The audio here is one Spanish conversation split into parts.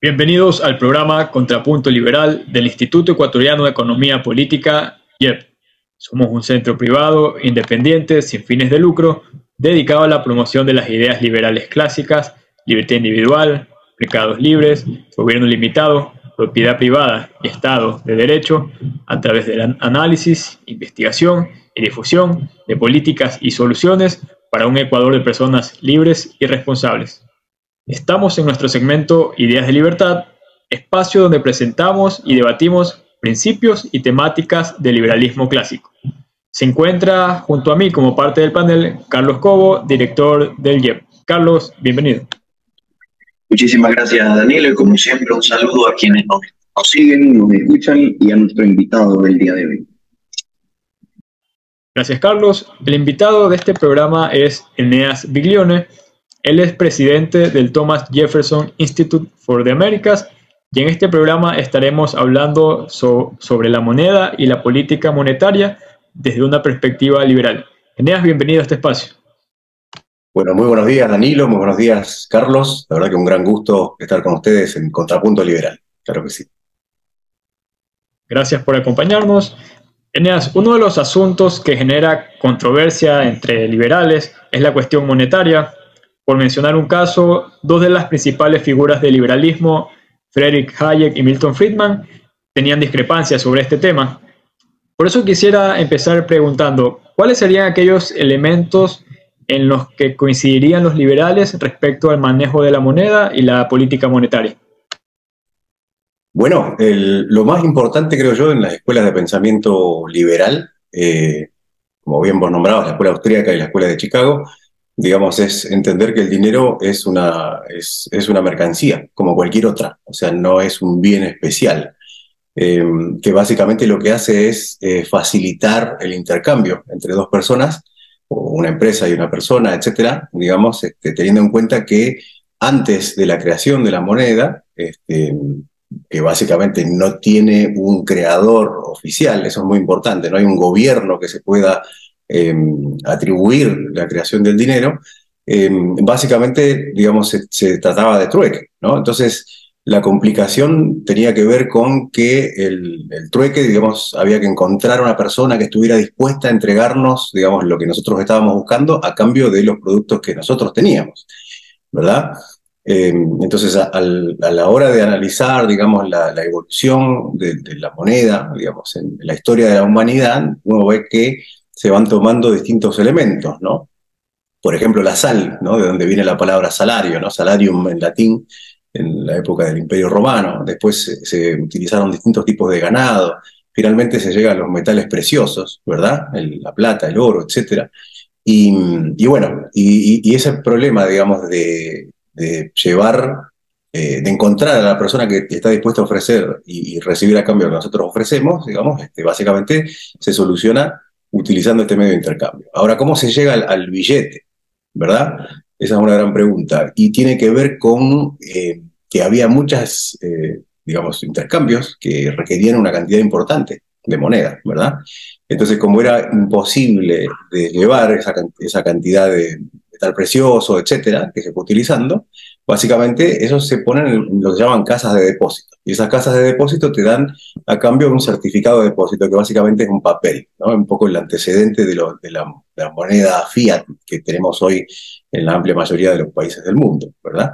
Bienvenidos al programa Contrapunto Liberal del Instituto Ecuatoriano de Economía Política, IEP. Somos un centro privado, independiente, sin fines de lucro, dedicado a la promoción de las ideas liberales clásicas, libertad individual, mercados libres, gobierno limitado, propiedad privada y Estado de Derecho, a través del análisis, investigación y difusión de políticas y soluciones para un Ecuador de personas libres y responsables. Estamos en nuestro segmento Ideas de Libertad, espacio donde presentamos y debatimos principios y temáticas del liberalismo clásico. Se encuentra junto a mí como parte del panel Carlos Cobo, director del IEP. Carlos, bienvenido. Muchísimas gracias, Daniel, y como siempre un saludo a quienes nos siguen, nos escuchan y a nuestro invitado del día de hoy. Gracias, Carlos. El invitado de este programa es Eneas Biglione, él es presidente del Thomas Jefferson Institute for the Americas y en este programa estaremos hablando sobre la moneda y la política monetaria desde una perspectiva liberal. Eneas, bienvenido a este espacio. Bueno, muy buenos días Danilo, muy buenos días Carlos. La verdad que un gran gusto estar con ustedes en Contrapunto Liberal. Claro que sí. Gracias por acompañarnos. Eneas, uno de los asuntos que genera controversia entre liberales es la cuestión monetaria, por mencionar un caso, dos de las principales figuras del liberalismo, Friedrich Hayek y Milton Friedman, tenían discrepancias sobre este tema. Por eso quisiera empezar preguntando, ¿cuáles serían aquellos elementos en los que coincidirían los liberales respecto al manejo de la moneda y la política monetaria? Bueno, lo más importante creo yo en las escuelas de pensamiento liberal, eh, como bien vos nombrabas, la escuela austríaca y la escuela de Chicago, digamos, es entender que el dinero es una, es, una mercancía, como cualquier otra, o sea, no es un bien especial, eh, que básicamente lo que hace es eh, facilitar el intercambio entre dos personas, una empresa y una persona, etcétera, digamos, este, teniendo en cuenta que antes de la creación de la moneda, este, que básicamente no tiene un creador oficial, eso es muy importante, no hay un gobierno que se pueda Em, atribuir la creación del dinero, em, básicamente, digamos, se, trataba de trueque, ¿no? Entonces, la complicación tenía que ver con que el, trueque, digamos, había que encontrar una persona que estuviera dispuesta a entregarnos, digamos, lo que nosotros estábamos buscando a cambio de los productos que nosotros teníamos, ¿verdad? Em, entonces, a, la hora de analizar, digamos, la, evolución de, la moneda, digamos, en la historia de la humanidad, uno ve que se van tomando distintos elementos, ¿no? Por ejemplo, la sal, ¿no? De donde viene la palabra salario, ¿no? Salarium en latín, en la época del Imperio Romano. Después se, utilizaron distintos tipos de ganado. Finalmente se llega a los metales preciosos, ¿verdad? la plata, el oro, etc. Y, bueno, y, ese problema, digamos, de, llevar, eh, de encontrar a la persona que está dispuesta a ofrecer y, recibir a cambio lo que nosotros ofrecemos, digamos, este, básicamente se soluciona utilizando este medio de intercambio. Ahora, ¿cómo se llega al, billete? ¿Verdad? Esa es una gran pregunta. Y tiene que ver con eh, que había muchas, eh, digamos, intercambios que requerían una cantidad importante de moneda, ¿verdad? Entonces, como era imposible de llevar esa, esa cantidad de metal precioso, etcétera, que se fue utilizando, básicamente eso se ponen en lo que llaman casas de depósito. Y esas casas de depósito te dan a cambio un certificado de depósito, que básicamente es un papel, ¿no? un poco el antecedente de, de, la, moneda fiat que tenemos hoy en la amplia mayoría de los países del mundo, ¿verdad?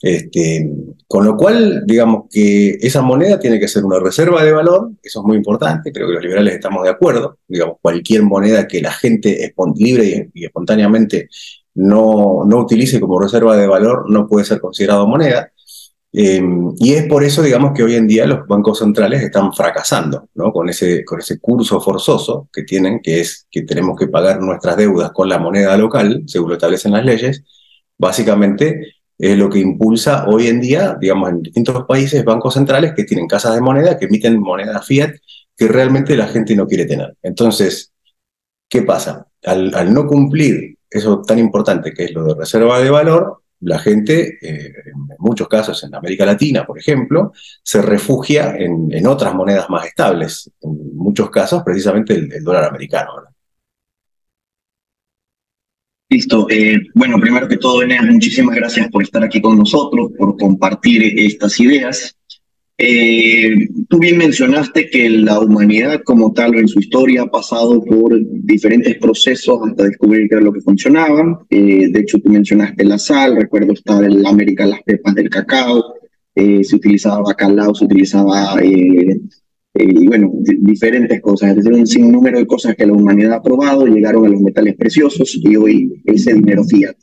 Este, con lo cual, digamos que esa moneda tiene que ser una reserva de valor, eso es muy importante, creo que los liberales estamos de acuerdo, digamos, cualquier moneda que la gente libre y, espontáneamente no, no utilice como reserva de valor no puede ser considerado moneda. Eh, y es por eso, digamos, que hoy en día los bancos centrales están fracasando, ¿no? Con ese, con ese curso forzoso que tienen, que es que tenemos que pagar nuestras deudas con la moneda local, según lo establecen las leyes, básicamente es lo que impulsa hoy en día, digamos, en distintos países, bancos centrales que tienen casas de moneda, que emiten moneda fiat, que realmente la gente no quiere tener. Entonces, ¿qué pasa? Al, al no cumplir eso tan importante que es lo de reserva de valor, la gente, eh, en muchos casos en América Latina, por ejemplo, se refugia en, otras monedas más estables, en muchos casos precisamente el, dólar americano. Listo. Eh, bueno, primero que todo, Eneas, muchísimas gracias por estar aquí con nosotros, por compartir estas ideas. Eh, tú bien mencionaste que la humanidad como tal en su historia ha pasado por diferentes procesos hasta descubrir qué era lo que funcionaba. Eh, de hecho, tú mencionaste la sal, recuerdo estar en América las pepas del cacao, se utilizaba bacalao, se utilizaba eh, y bueno, diferentes cosas, es decir, un sinnúmero de cosas que la humanidad ha probado, llegaron a los metales preciosos y hoy ese dinero fiat.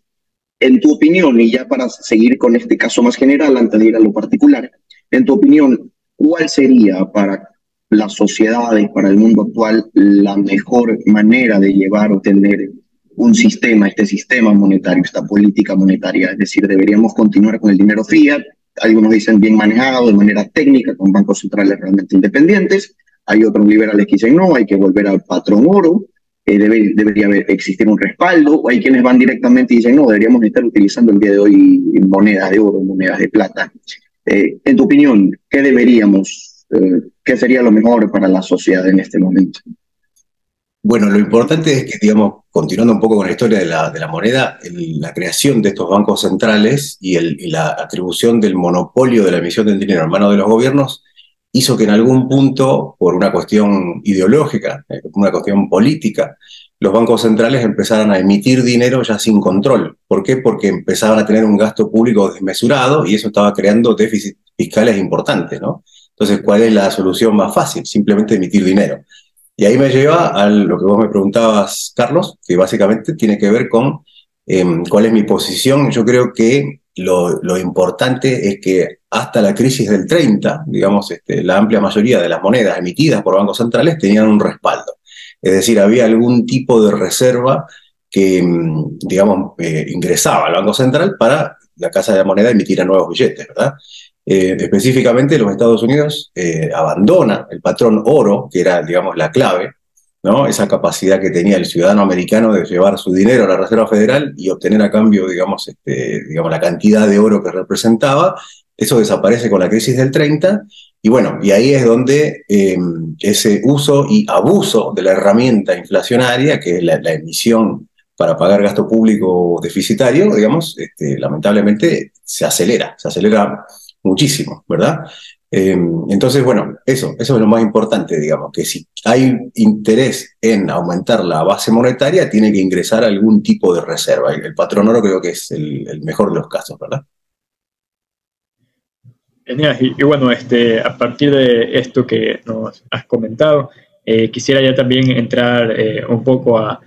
En tu opinión, y ya para seguir con este caso más general, antes de ir a lo particular, en tu opinión, ¿cuál sería para las sociedades, para el mundo actual, la mejor manera de llevar o tener un sistema, este sistema monetario, esta política monetaria? Es decir, deberíamos continuar con el dinero fiat, algunos dicen bien manejado de manera técnica, con bancos centrales realmente independientes. Hay otros liberales que dicen no, hay que volver al patrón oro, eh, debe, debería haber, existir un respaldo. O hay quienes van directamente y dicen no, deberíamos estar utilizando el día de hoy monedas de oro, monedas de plata. Eh, en tu opinión, ¿qué deberíamos, eh, qué sería lo mejor para la sociedad en este momento? Bueno, lo importante es que, digamos, continuando un poco con la historia de la, moneda, la creación de estos bancos centrales y, la atribución del monopolio de la emisión del dinero en manos de los gobiernos hizo que en algún punto, por una cuestión ideológica, eh, una cuestión política, los bancos centrales empezaran a emitir dinero ya sin control. ¿Por qué? Porque empezaban a tener un gasto público desmesurado y eso estaba creando déficits fiscales importantes, ¿no? Entonces, ¿cuál es la solución más fácil? Simplemente emitir dinero. Y ahí me lleva a lo que vos me preguntabas, Carlos, que básicamente tiene que ver con em, cuál es mi posición. Yo creo que lo, importante es que hasta la crisis del 30, digamos, este, la amplia mayoría de las monedas emitidas por bancos centrales tenían un respaldo. Es decir, había algún tipo de reserva que, em, digamos, eh, ingresaba al Banco Central para la Casa de la Moneda emitir nuevos billetes, ¿verdad? Eh, específicamente los Estados Unidos eh, abandona el patrón oro, que era, digamos, la clave, ¿no? esa capacidad que tenía el ciudadano americano de llevar su dinero a la Reserva Federal y obtener a cambio, digamos, este, digamos la cantidad de oro que representaba. Eso desaparece con la crisis del 30 y bueno, y ahí es donde em, ese uso y abuso de la herramienta inflacionaria, que es la, emisión para pagar gasto público deficitario, digamos, este, lamentablemente se acelera, se acelera muchísimo, ¿verdad? Eh, entonces, bueno, eso, eso es lo más importante, digamos, que si hay interés en aumentar la base monetaria, tiene que ingresar algún tipo de reserva. El patrón oro creo que es el, mejor de los casos, ¿verdad? Genial. Y, bueno, este, a partir de esto que nos has comentado, eh, quisiera ya también entrar eh, un poco a,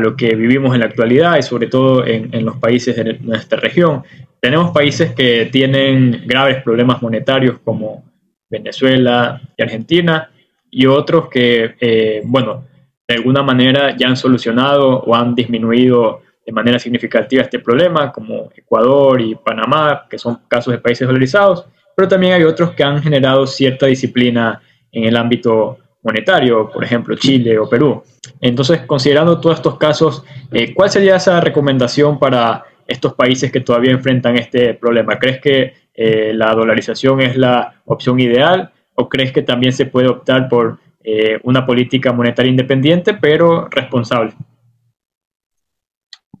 lo que vivimos en la actualidad y sobre todo en, en los países de nuestra región. Tenemos países que tienen graves problemas monetarios como Venezuela y Argentina y otros que, eh, bueno, de alguna manera ya han solucionado o han disminuido de manera significativa este problema, como Ecuador y Panamá, que son casos de países dolarizados, pero también hay otros que han generado cierta disciplina en el ámbito monetario, por ejemplo, Chile o Perú. Entonces, considerando todos estos casos, eh, ¿cuál sería esa recomendación para estos países que todavía enfrentan este problema? ¿Crees que eh, la dolarización es la opción ideal o crees que también se puede optar por eh, una política monetaria independiente pero responsable?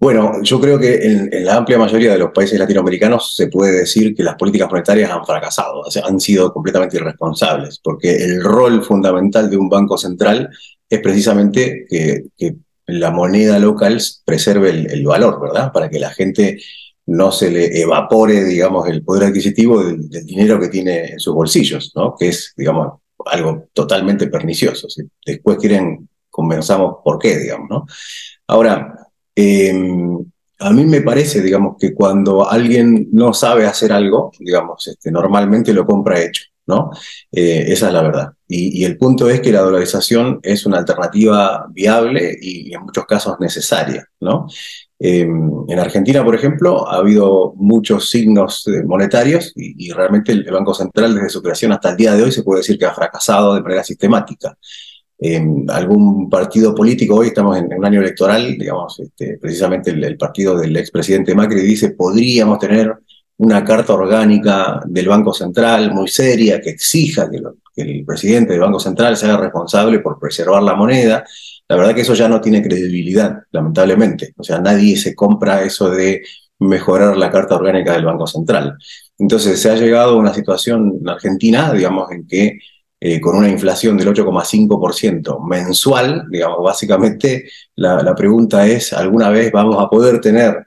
Bueno, yo creo que en, la amplia mayoría de los países latinoamericanos se puede decir que las políticas monetarias han fracasado, han sido completamente irresponsables, porque el rol fundamental de un banco central es precisamente que, la moneda local preserve el, valor, ¿verdad? Para que la gente no se le evapore, digamos, el poder adquisitivo del, dinero que tiene en sus bolsillos, ¿no? Que es, digamos, algo totalmente pernicioso. Después quieren, conversamos por qué, digamos, ¿no? Ahora, a mí me parece, digamos, que cuando alguien no sabe hacer algo, digamos, este, normalmente lo compra hecho. ¿no? Eh, esa es la verdad. Y, el punto es que la dolarización es una alternativa viable y, en muchos casos necesaria, ¿no? Em, en Argentina, por ejemplo, ha habido muchos signos eh, monetarios y, realmente el, Banco Central desde su creación hasta el día de hoy se puede decir que ha fracasado de manera sistemática. Em, algún partido político, hoy estamos en, un año electoral, digamos, este, precisamente el, partido del expresidente Macri dice, podríamos tener una carta orgánica del Banco Central muy seria que exija que, el presidente del Banco Central sea responsable por preservar la moneda. la verdad que eso ya no tiene credibilidad, lamentablemente. O sea, nadie se compra eso de mejorar la carta orgánica del Banco Central. Entonces, se ha llegado a una situación en Argentina, digamos, en que eh, con una inflación del 8,5% mensual, digamos, básicamente la, pregunta es, ¿alguna vez vamos a poder tener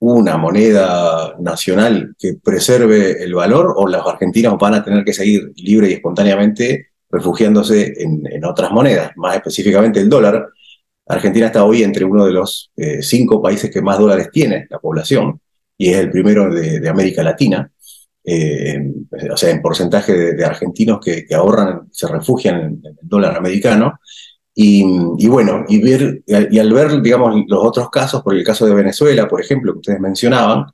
una moneda nacional que preserve el valor o los argentinos van a tener que seguir libre y espontáneamente refugiándose en, otras monedas, más específicamente el dólar. Argentina está hoy entre uno de los eh, cinco países que más dólares tiene la población y es el primero de, América Latina. Eh, o sea, en porcentaje de, argentinos que, ahorran, se refugian en, el dólar americano. Y, bueno, y, ver, y al ver, digamos, los otros casos, por el caso de Venezuela, por ejemplo, que ustedes mencionaban,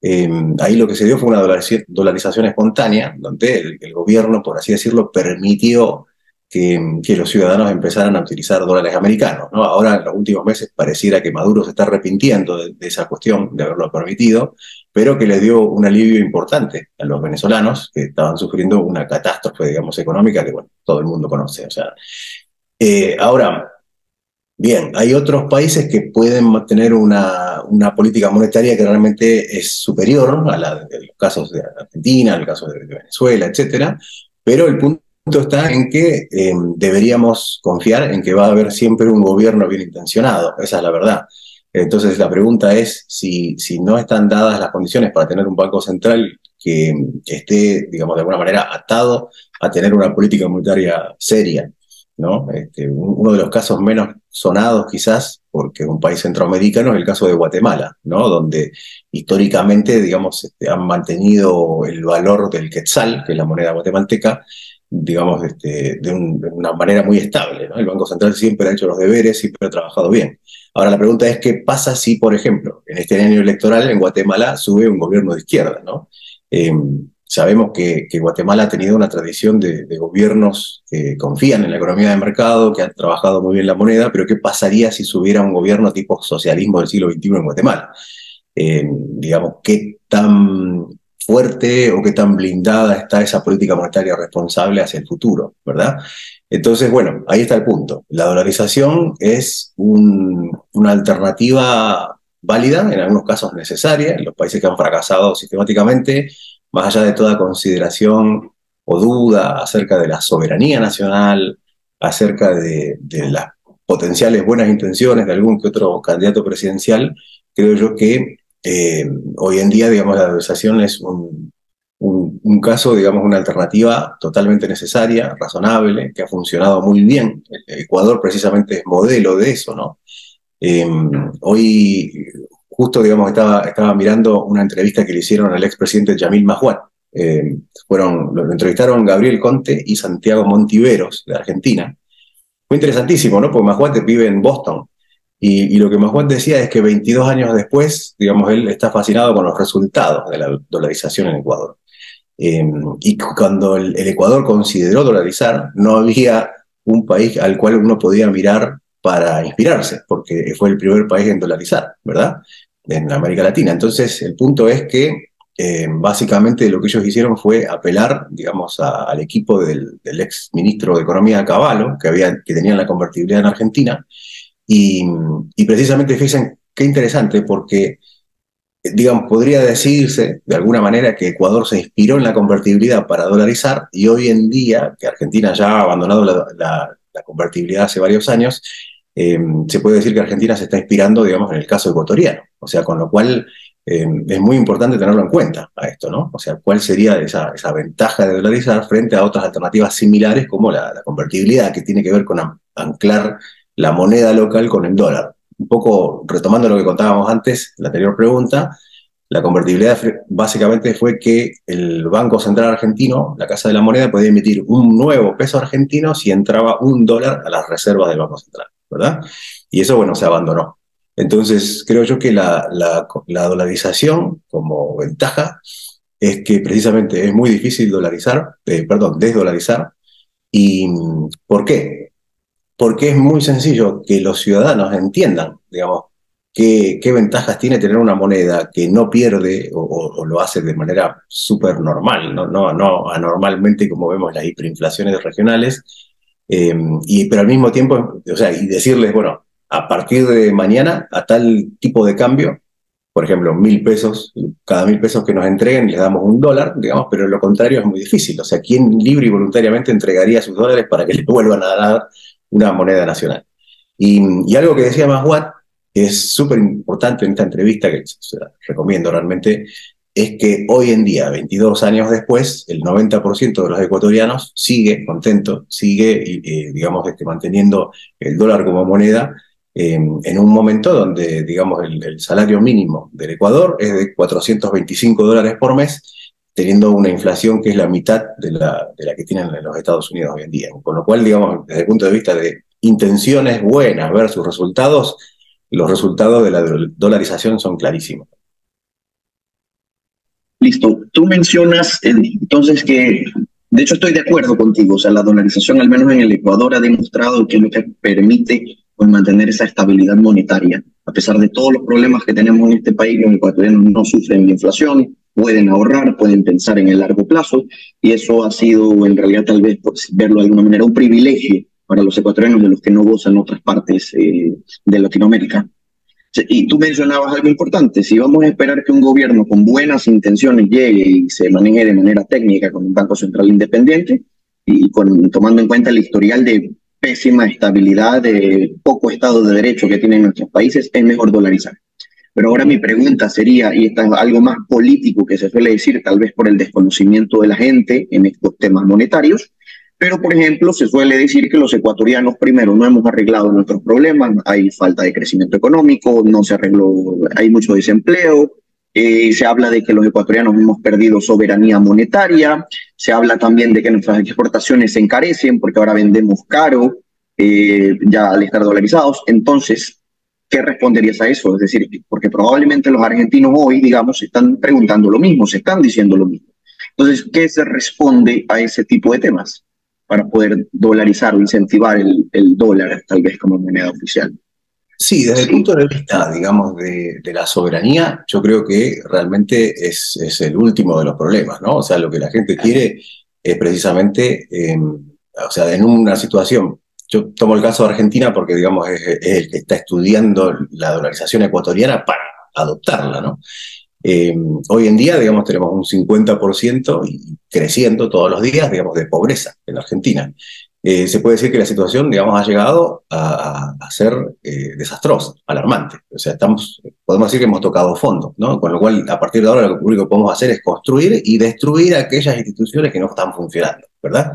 Em, ahí lo que se dio fue una dolarización espontánea, donde el, gobierno, por así decirlo, permitió que, los ciudadanos empezaran a utilizar dólares americanos. ¿no? Ahora, en los últimos meses, pareciera que Maduro se está arrepintiendo de, esa cuestión, de haberlo permitido, pero que les dio un alivio importante a los venezolanos que estaban sufriendo una catástrofe, digamos, económica que, bueno, todo el mundo conoce. O sea, eh, ahora, Bien, hay otros países que pueden tener una, una, política monetaria que realmente es superior a la de los casos de Argentina, el caso de Venezuela, etcétera, pero el punto está en que eh, deberíamos confiar en que va a haber siempre un gobierno bien intencionado, esa es la verdad. Entonces la pregunta es si, si no están dadas las condiciones para tener un banco central que esté, digamos, de alguna manera atado a tener una política monetaria seria ¿no? Este, uno de los casos menos sonados quizás, porque un país centroamericano, es el caso de Guatemala, ¿no? Donde históricamente, digamos, este, han mantenido el valor del quetzal, que es la moneda guatemalteca, digamos, este, de, una manera muy estable. El Banco Central siempre ha hecho los deberes, siempre ha trabajado bien. Ahora la pregunta es, ¿qué pasa si, por ejemplo, en este año electoral en Guatemala sube un gobierno de izquierda? ¿no? Em, Sabemos que, Guatemala ha tenido una tradición de, gobiernos que confían en la economía de mercado, que han trabajado muy bien la moneda, pero ¿qué pasaría si subiera un gobierno tipo socialismo del siglo XXI en Guatemala? Eh, digamos, ¿qué tan fuerte o qué tan blindada está esa política monetaria responsable hacia el futuro, ¿verdad? Entonces, bueno, ahí está el punto. La dolarización es una alternativa válida, en algunos casos necesaria, en los países que han fracasado sistemáticamente, más allá de toda consideración o duda acerca de la soberanía nacional, acerca de, las potenciales buenas intenciones de algún que otro candidato presidencial, creo yo que eh, hoy en día, digamos, la dolarización es un, caso, digamos, una alternativa totalmente necesaria, razonable, que ha funcionado muy bien. Ecuador precisamente es modelo de eso, ¿no? Eh, hoy justo, digamos, estaba, mirando una entrevista que le hicieron al expresidente Yamil Mahuat. Eh, fueron, lo entrevistaron Gabriel Conte y Santiago Montiveros, de Argentina. Fue interesantísimo, ¿no? Porque Mahuat vive en Boston. Y, lo que Mahuat decía es que 22 años después, digamos, él está fascinado con los resultados de la dolarización en Ecuador. Eh, y cuando el, Ecuador consideró dolarizar, no había un país al cual uno podía mirar para inspirarse, porque fue el primer país en dolarizar, ¿verdad? en América Latina. Entonces, el punto es que eh, básicamente lo que ellos hicieron fue apelar, digamos, al equipo del, ex ministro de Economía Caballo, que, que tenían la convertibilidad en Argentina, y, precisamente fíjense qué interesante, porque, digamos, podría decirse de alguna manera que Ecuador se inspiró en la convertibilidad para dolarizar, y hoy en día, que Argentina ya ha abandonado la convertibilidad hace varios años, Em, se puede decir que Argentina se está inspirando, digamos, en el caso ecuatoriano. O sea, con lo cual em, es muy importante tenerlo en cuenta a esto, ¿no? O sea, cuál sería esa, esa ventaja de dolarizar frente a otras alternativas similares como la, convertibilidad, que tiene que ver con anclar la moneda local con el dólar. Un poco retomando lo que contábamos antes, la anterior pregunta, la convertibilidad básicamente fue que el Banco Central Argentino, la Casa de la Moneda, podía emitir un nuevo peso argentino si entraba un dólar a las reservas del Banco Central. ¿verdad? Y eso, bueno, se abandonó. Entonces, creo yo que la, la, dolarización como ventaja es que precisamente es muy difícil dolarizar, eh, perdón, desdolarizar. ¿Y por qué? Porque es muy sencillo que los ciudadanos entiendan, digamos, qué, ventajas tiene tener una moneda que no pierde o, lo hace de manera súper normal, ¿no? No, no anormalmente como vemos las hiperinflaciones regionales, y, pero al mismo tiempo, o sea, y decirles, bueno, a partir de mañana, a tal tipo de cambio, por ejemplo, mil pesos, cada mil pesos que nos entreguen les damos un dólar, digamos, pero lo contrario es muy difícil. O sea, ¿quién libre y voluntariamente entregaría sus dólares para que le vuelvan a dar una moneda nacional? Y, algo que decía Watt, que es súper importante en esta entrevista, que se recomiendo realmente, es que hoy en día, 22 años después, el 90% de los ecuatorianos sigue contento, sigue, eh, digamos, este, manteniendo el dólar como moneda, en un momento donde, digamos, el, salario mínimo del Ecuador es de 425 dólares por mes, teniendo una inflación que es la mitad de la, de la que tienen en los Estados Unidos hoy en día. Con lo cual, digamos, desde el punto de vista de intenciones buenas versus resultados, los resultados de la dolarización son clarísimos. Listo. Tú mencionas entonces que, de hecho estoy de acuerdo contigo, o sea, la dolarización al menos en el Ecuador ha demostrado que lo que permite pues mantener esa estabilidad monetaria. A pesar de todos los problemas que tenemos en este país, los ecuatorianos no sufren de inflación, pueden ahorrar, pueden pensar en el largo plazo, y eso ha sido en realidad tal vez, por verlo de alguna manera, un privilegio para los ecuatorianos de los que no gozan otras partes eh, de Latinoamérica. Y tú mencionabas algo importante, si vamos a esperar que un gobierno con buenas intenciones llegue y se maneje de manera técnica con un Banco Central independiente, y con, tomando en cuenta el historial de pésima estabilidad, de poco Estado de Derecho que tienen nuestros países, es mejor dolarizar. Pero ahora mi pregunta sería, y esta es algo más político que se suele decir, tal vez por el desconocimiento de la gente en estos temas monetarios, pero por ejemplo se suele decir que los ecuatorianos primero no hemos arreglado nuestros problemas, hay falta de crecimiento económico, no se arregló, hay mucho desempleo, eh, se habla de que los ecuatorianos hemos perdido soberanía monetaria, se habla también de que nuestras exportaciones se encarecen porque ahora vendemos caro eh, ya al estar dolarizados. Entonces, ¿qué responderías a eso? Es decir, porque probablemente los argentinos hoy, digamos, se están preguntando lo mismo, se están diciendo lo mismo. Entonces, ¿qué se responde a ese tipo de temas para poder dolarizar o incentivar el, el dólar, tal vez como moneda oficial? Sí, desde el punto de vista, digamos, de, la soberanía, yo creo que realmente es, es, el último de los problemas, ¿no? O sea, lo que la gente quiere es precisamente, em, o sea, en una situación, yo tomo el caso de Argentina porque, digamos, es, el que está estudiando la dolarización ecuatoriana para adoptarla, ¿no? Em, hoy en día, digamos, tenemos un 50% y creciendo todos los días, digamos, de pobreza en Argentina. Eh, se puede decir que la situación, digamos, ha llegado a, ser eh, desastrosa, alarmante. O sea, estamos, podemos decir que hemos tocado fondo, ¿no? Con lo cual, a partir de ahora, lo único que podemos hacer es construir y destruir aquellas instituciones que no están funcionando, ¿verdad?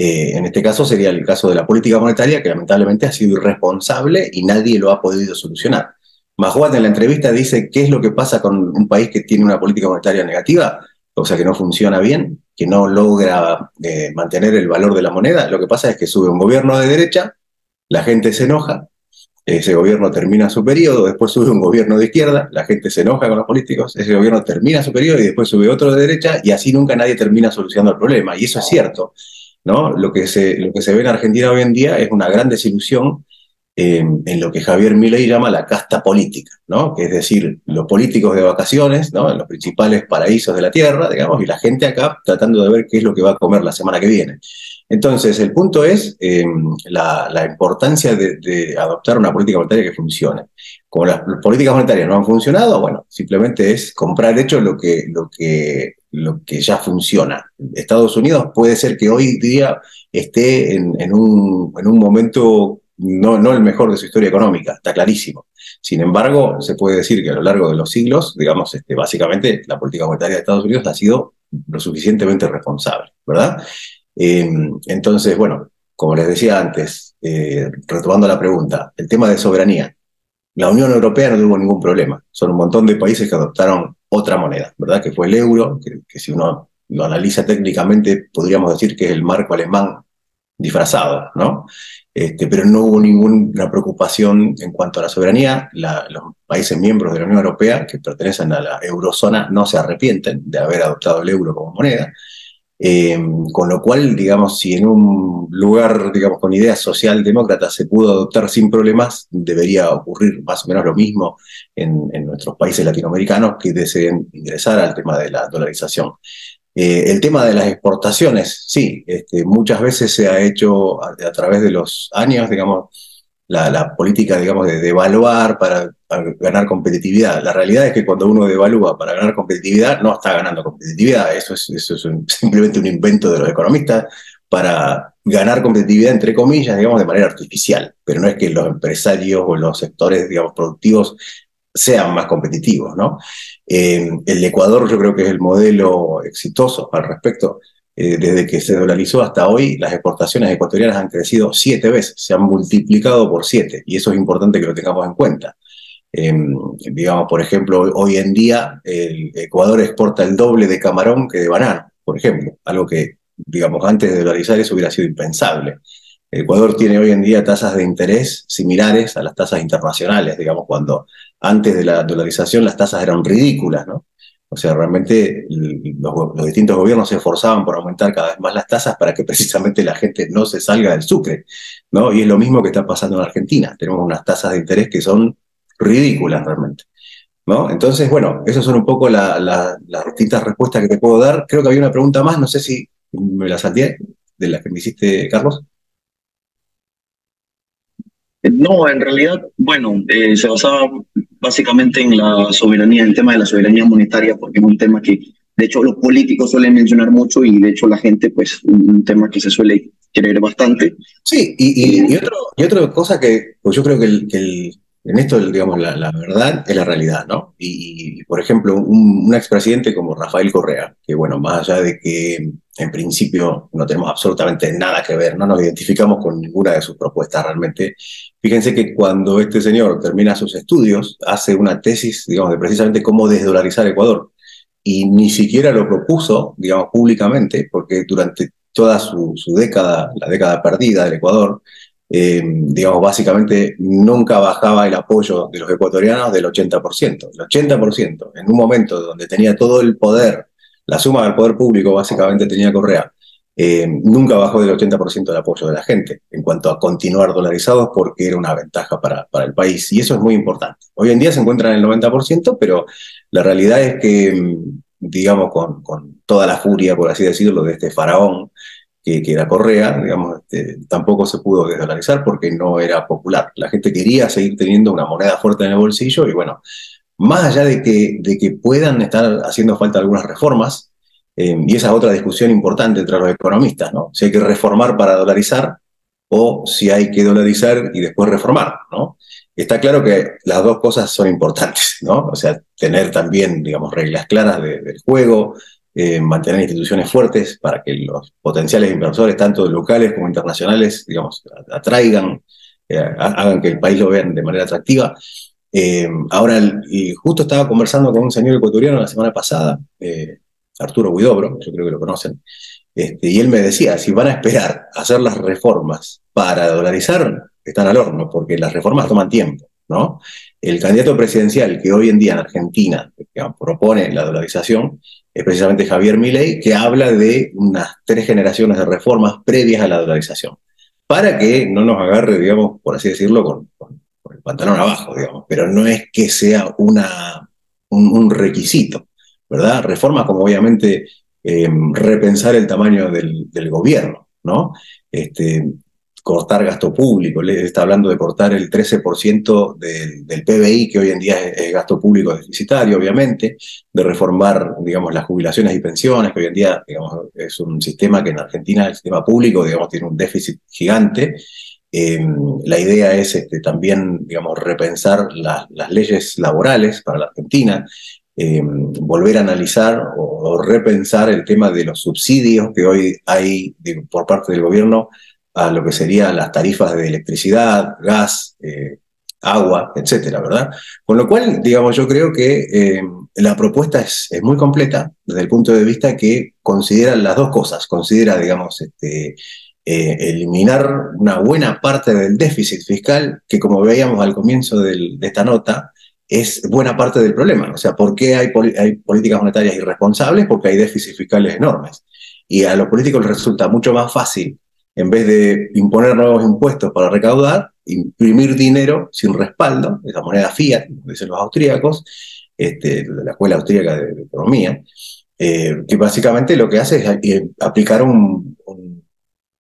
Eh, en este caso sería el caso de la política monetaria, que lamentablemente ha sido irresponsable y nadie lo ha podido solucionar. Mahuat en la entrevista dice qué es lo que pasa con un país que tiene una política monetaria negativa, o sea, que no funciona bien que no logra eh, mantener el valor de la moneda, lo que pasa es que sube un gobierno de derecha, la gente se enoja, ese gobierno termina su periodo, después sube un gobierno de izquierda, la gente se enoja con los políticos, ese gobierno termina su periodo y después sube otro de derecha y así nunca nadie termina solucionando el problema. Y eso es cierto. ¿No? Lo, que se, lo que se ve en Argentina hoy en día es una gran desilusión en lo que Javier Milei llama la casta política, ¿no? que es decir, los políticos de vacaciones, ¿no? en los principales paraísos de la tierra, digamos, y la gente acá tratando de ver qué es lo que va a comer la semana que viene. Entonces, el punto es em, la, importancia de, adoptar una política monetaria que funcione. Como las, políticas monetarias no han funcionado, bueno, simplemente es comprar hecho lo que, lo que, lo que ya funciona. Estados Unidos puede ser que hoy día esté en, en, un, en un momento no, no el mejor de su historia económica, está clarísimo. Sin embargo, se puede decir que a lo largo de los siglos, digamos, este, básicamente la política monetaria de Estados Unidos ha sido lo suficientemente responsable, ¿verdad? Em, entonces, bueno, como les decía antes, eh, retomando la pregunta, el tema de soberanía. La Unión Europea no tuvo ningún problema. Son un montón de países que adoptaron otra moneda, ¿verdad? Que fue el euro, que, que si uno lo analiza técnicamente, podríamos decir que es el marco alemán disfrazado, ¿no? Este, pero no hubo ninguna preocupación en cuanto a la soberanía. los países miembros de la Unión Europea que pertenecen a la eurozona no se arrepienten de haber adoptado el euro como moneda. Em, con lo cual, digamos, si en un lugar, digamos, con ideas socialdemócratas se pudo adoptar sin problemas, debería ocurrir más o menos lo mismo en, nuestros países latinoamericanos que deseen ingresar al tema de la dolarización. Eh, el tema de las exportaciones, sí, este, muchas veces se ha hecho a, través de los años, digamos, la, política, digamos, de devaluar para, ganar competitividad. La realidad es que cuando uno devalúa para ganar competitividad, no está ganando competitividad. Eso es, simplemente un invento de los economistas para ganar competitividad, entre comillas, digamos, de manera artificial. Pero no es que los empresarios o los sectores, digamos, productivos sean más competitivos, ¿no? Eh, el Ecuador yo creo que es el modelo exitoso al respecto. Eh, desde que se dolarizó hasta hoy, las exportaciones ecuatorianas han crecido siete veces, se han multiplicado por siete, y eso es importante que lo tengamos en cuenta. Eh, digamos, por ejemplo, hoy en día el Ecuador exporta el doble de camarón que de banano, por ejemplo, algo que, digamos, antes de dolarizar eso hubiera sido impensable. Ecuador tiene hoy en día tasas de interés similares a las tasas internacionales, digamos, cuando antes de la dolarización las tasas eran ridículas, ¿no? O sea, realmente los, distintos gobiernos se esforzaban por aumentar cada vez más las tasas para que precisamente la gente no se salga del sucre, ¿no? Y es lo mismo que está pasando en Argentina. Tenemos unas tasas de interés que son ridículas realmente, ¿no? Entonces, bueno, esas son un poco las distintas respuestas que te puedo dar. Creo que había una pregunta más, no sé si me la salté, de la que me hiciste, Carlos. No, en realidad, bueno, eh, se basaba básicamente en la soberanía, en el tema de la soberanía monetaria, porque es un tema que, de hecho, los políticos suelen mencionar mucho y, de hecho, la gente, pues, un, tema que se suele querer bastante. Sí, y, y, otro, y otra cosa que pues yo creo que, el, en esto, digamos, la, verdad es la realidad, ¿no? Y, por ejemplo, un, un, expresidente como Rafael Correa, que, bueno, más allá de que en principio no tenemos absolutamente nada que ver, no nos identificamos con ninguna de sus propuestas realmente, Fíjense que cuando este señor termina sus estudios, hace una tesis, digamos, de precisamente cómo desdolarizar Ecuador. Y ni siquiera lo propuso, digamos, públicamente, porque durante toda su, década, la década perdida del Ecuador, eh, digamos, básicamente nunca bajaba el apoyo de los ecuatorianos del 80%. El 80%, en un momento donde tenía todo el poder, la suma del poder público básicamente tenía Correa, eh, nunca bajó del 80% del apoyo de la gente en cuanto a continuar dolarizados porque era una ventaja para, para, el país y eso es muy importante. Hoy en día se encuentran en el 90%, pero la realidad es que, mm, digamos, con, con toda la furia, por así decirlo, de este faraón que, que era Correa, digamos, este, tampoco se pudo desdolarizar porque no era popular. La gente quería seguir teniendo una moneda fuerte en el bolsillo y bueno, más allá de que, de que puedan estar haciendo falta algunas reformas, eh, y esa es otra discusión importante entre los economistas, ¿no? Si hay que reformar para dolarizar o si hay que dolarizar y después reformar, ¿no? Está claro que las dos cosas son importantes, ¿no? O sea, tener también, digamos, reglas claras del juego, eh, mantener instituciones fuertes para que los potenciales inversores, tanto locales como internacionales, digamos, atraigan, eh, hagan que el país lo vean de manera atractiva. Ahora, y justo estaba conversando con un señor ecuatoriano la semana pasada, Arturo Guidobro, yo creo que lo conocen, este, y él me decía, si van a esperar a hacer las reformas para dolarizar, están al horno, porque las reformas toman tiempo, ¿no? El candidato presidencial que hoy en día en Argentina propone la dolarización es precisamente Javier Milei, que habla de unas tres generaciones de reformas previas a la dolarización, para que no nos agarre, digamos, por así decirlo, con, el pantalón abajo, digamos, pero no es que sea una, un requisito. ¿verdad? Reformas como obviamente em, repensar el tamaño del, gobierno, ¿no? Este, cortar gasto público, le está hablando de cortar el 13% del, del, PBI, que hoy en día es, gasto público deficitario, obviamente, de reformar, digamos, las jubilaciones y pensiones, que hoy en día, digamos, es un sistema que en Argentina, el sistema público, digamos, tiene un déficit gigante. Em, la idea es este, también, digamos, repensar las leyes laborales para la Argentina, eh, volver a analizar o, repensar el tema de los subsidios que hoy hay por parte del gobierno a lo que serían las tarifas de electricidad, gas, eh, agua, etcétera, ¿verdad? Con lo cual, digamos, yo creo que eh, la propuesta es, es, muy completa desde el punto de vista que considera las dos cosas, considera, digamos, este, eliminar una buena parte del déficit fiscal, que como veíamos al comienzo de esta nota, es buena parte del problema. O sea, ¿por qué hay, políticas monetarias irresponsables? Porque hay déficits fiscales enormes. Y a los políticos les resulta mucho más fácil, en vez de imponer nuevos impuestos para recaudar, imprimir dinero sin respaldo, esa moneda fiat, dicen los austríacos, este, de la Escuela Austríaca de, Economía, eh, que básicamente lo que hace es eh, aplicar un,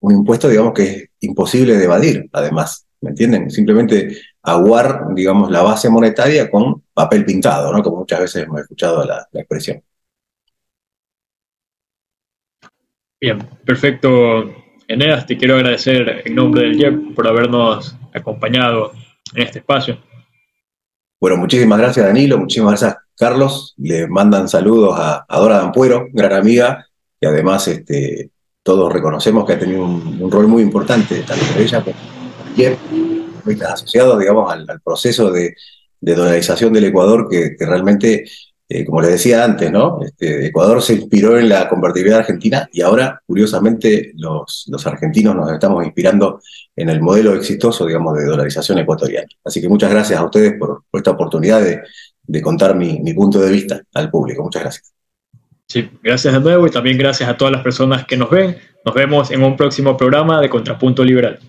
impuesto, digamos, que es imposible de evadir, además, ¿me entienden? Simplemente aguar, digamos, la base monetaria con papel pintado, ¿no? Como muchas veces hemos escuchado la, la expresión. Bien, perfecto. Eneas, te quiero agradecer en nombre del IEP por habernos acompañado en este espacio. Bueno, muchísimas gracias Danilo, muchísimas gracias Carlos. Le mandan saludos a, Dora Dampuero, gran amiga, y además este, todos reconocemos que ha tenido un, rol muy importante, tanto ella como IEP, asociado, digamos, al, proceso de, dolarización del Ecuador, que realmente eh, como les decía antes, ¿no? Este, Ecuador se inspiró en la convertibilidad argentina y ahora, curiosamente, los, argentinos nos estamos inspirando en el modelo exitoso, digamos, de dolarización ecuatoriana. Así que muchas gracias a ustedes por, esta oportunidad de, contar mi, punto de vista al público. Muchas gracias. Sí, gracias de nuevo y también gracias a todas las personas que nos ven. Nos vemos en un próximo programa de Contrapunto Liberal.